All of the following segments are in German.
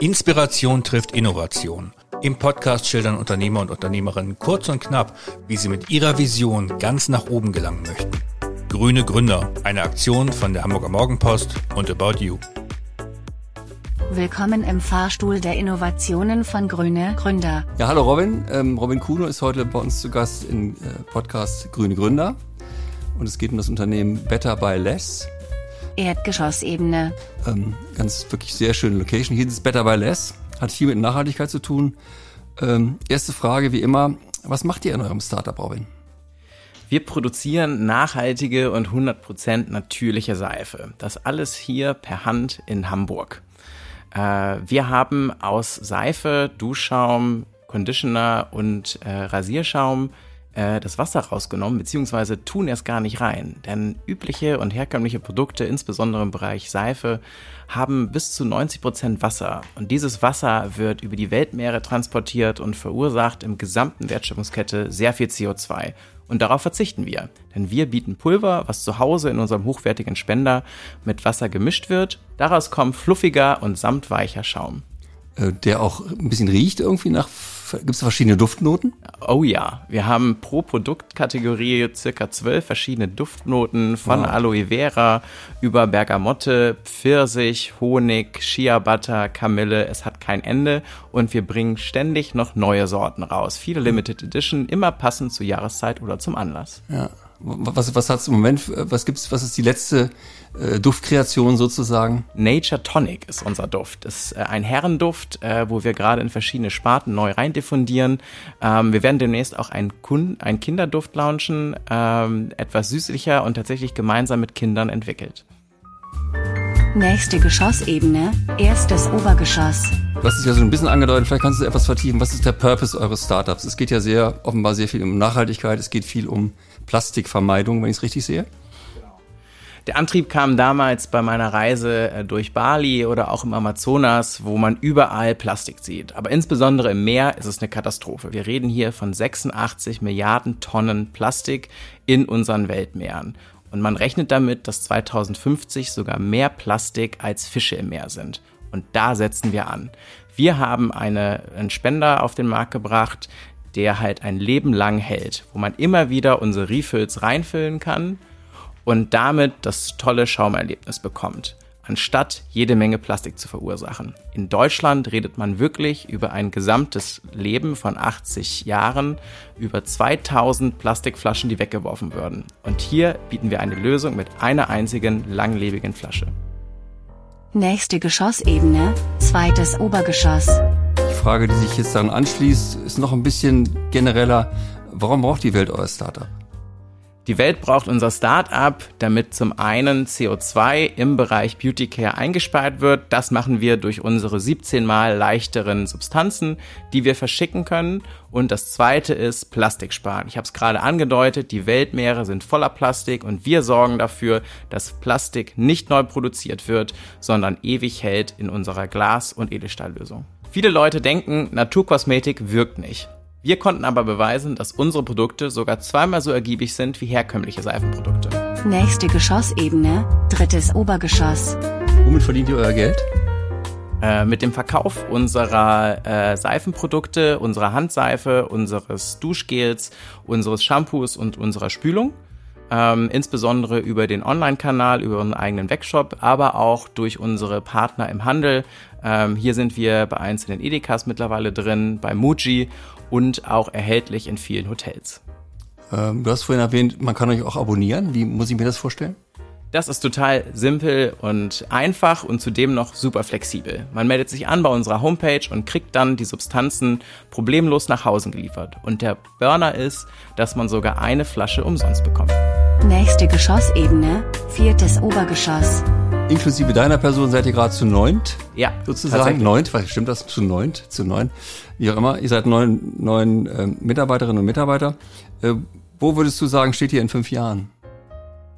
Inspiration trifft Innovation. Im Podcast schildern Unternehmer und Unternehmerinnen kurz und knapp, wie sie mit ihrer Vision ganz nach oben gelangen möchten. Grüne Gründer, eine Aktion von der Hamburger Morgenpost und About You. Willkommen im Fahrstuhl der Innovationen von Grüne Gründer. Ja, hallo Robin. Ähm, Robin Kuno ist heute bei uns zu Gast im äh, Podcast Grüne Gründer. Und es geht um das Unternehmen Better by Less. Erdgeschossebene. Ähm, ganz wirklich sehr schöne Location. Hier ist es Better by Less. Hat viel mit Nachhaltigkeit zu tun. Ähm, erste Frage, wie immer, was macht ihr in eurem Startup, Robin? Wir produzieren nachhaltige und 100% natürliche Seife. Das alles hier per Hand in Hamburg. Äh, wir haben aus Seife, Duschschaum, Conditioner und äh, Rasierschaum äh, das Wasser rausgenommen, beziehungsweise tun erst gar nicht rein. Denn übliche und herkömmliche Produkte, insbesondere im Bereich Seife, haben bis zu 90 Prozent Wasser. Und dieses Wasser wird über die Weltmeere transportiert und verursacht im gesamten Wertschöpfungskette sehr viel CO2. Und darauf verzichten wir. Denn wir bieten Pulver, was zu Hause in unserem hochwertigen Spender mit Wasser gemischt wird. Daraus kommt fluffiger und samtweicher Schaum. Äh, der auch ein bisschen riecht irgendwie nach Gibt es verschiedene Duftnoten? Oh ja, wir haben pro Produktkategorie circa zwölf verschiedene Duftnoten von wow. Aloe Vera über Bergamotte, Pfirsich, Honig, Shea Butter, Kamille. Es hat kein Ende und wir bringen ständig noch neue Sorten raus. Viele Limited Edition, immer passend zur Jahreszeit oder zum Anlass. Ja. Was, was hat's im Moment, was gibt's, was ist die letzte äh, Duftkreation sozusagen? Nature Tonic ist unser Duft. Das ist äh, ein Herrenduft, äh, wo wir gerade in verschiedene Sparten neu rein diffundieren. Ähm, wir werden demnächst auch einen, einen Kinderduft launchen, ähm, etwas süßlicher und tatsächlich gemeinsam mit Kindern entwickelt. Nächste Geschossebene, erstes Obergeschoss. Du hast es ja so ein bisschen angedeutet, vielleicht kannst du etwas vertiefen. Was ist der Purpose eures Startups? Es geht ja sehr, offenbar sehr viel um Nachhaltigkeit, es geht viel um Plastikvermeidung, wenn ich es richtig sehe. Der Antrieb kam damals bei meiner Reise äh, durch Bali oder auch im Amazonas, wo man überall Plastik sieht. Aber insbesondere im Meer ist es eine Katastrophe. Wir reden hier von 86 Milliarden Tonnen Plastik in unseren Weltmeeren. Und man rechnet damit, dass 2050 sogar mehr Plastik als Fische im Meer sind. Und da setzen wir an. Wir haben eine, einen Spender auf den Markt gebracht, der halt ein Leben lang hält, wo man immer wieder unsere Refills reinfüllen kann und damit das tolle Schaumerlebnis bekommt, anstatt jede Menge Plastik zu verursachen. In Deutschland redet man wirklich über ein gesamtes Leben von 80 Jahren, über 2000 Plastikflaschen, die weggeworfen würden. Und hier bieten wir eine Lösung mit einer einzigen langlebigen Flasche. Nächste Geschossebene, zweites Obergeschoss. Die Frage, die sich jetzt dann anschließt, ist noch ein bisschen genereller. Warum braucht die Welt euer Startup? Die Welt braucht unser Start-up, damit zum einen CO2 im Bereich Beauty Care eingespart wird. Das machen wir durch unsere 17 mal leichteren Substanzen, die wir verschicken können. Und das zweite ist Plastik sparen. Ich habe es gerade angedeutet, die Weltmeere sind voller Plastik und wir sorgen dafür, dass Plastik nicht neu produziert wird, sondern ewig hält in unserer Glas- und Edelstahllösung. Viele Leute denken, Naturkosmetik wirkt nicht. Wir konnten aber beweisen, dass unsere Produkte sogar zweimal so ergiebig sind wie herkömmliche Seifenprodukte. Nächste Geschossebene, drittes Obergeschoss. Womit verdient ihr euer Geld? Äh, mit dem Verkauf unserer äh, Seifenprodukte, unserer Handseife, unseres Duschgels, unseres Shampoos und unserer Spülung. Ähm, insbesondere über den Online-Kanal, über unseren eigenen Webshop, aber auch durch unsere Partner im Handel. Ähm, hier sind wir bei einzelnen Edekas mittlerweile drin, bei Muji und auch erhältlich in vielen Hotels. Ähm, du hast vorhin erwähnt, man kann euch auch abonnieren. Wie muss ich mir das vorstellen? Das ist total simpel und einfach und zudem noch super flexibel. Man meldet sich an bei unserer Homepage und kriegt dann die Substanzen problemlos nach Hause geliefert. Und der Burner ist, dass man sogar eine Flasche umsonst bekommt. Nächste Geschossebene, viertes Obergeschoss. Inklusive deiner Person seid ihr gerade zu neunt? Ja. Sozusagen. Neunt, stimmt das? Zu neunt? Zu neun? Wie auch immer. Ihr seid neun, neun äh, Mitarbeiterinnen und Mitarbeiter. Äh, wo würdest du sagen, steht ihr in fünf Jahren?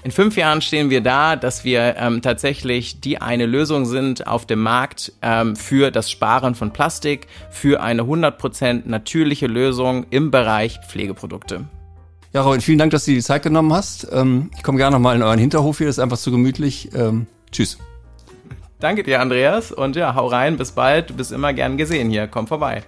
In fünf Jahren stehen wir da, dass wir ähm, tatsächlich die eine Lösung sind auf dem Markt ähm, für das Sparen von Plastik, für eine 100% natürliche Lösung im Bereich Pflegeprodukte. Ja, Robin, vielen Dank, dass du dir die Zeit genommen hast. Ähm, ich komme gerne nochmal in euren Hinterhof hier, das ist einfach zu gemütlich. Ähm, tschüss. Danke dir, Andreas. Und ja, hau rein, bis bald. Du bist immer gern gesehen hier. Komm vorbei.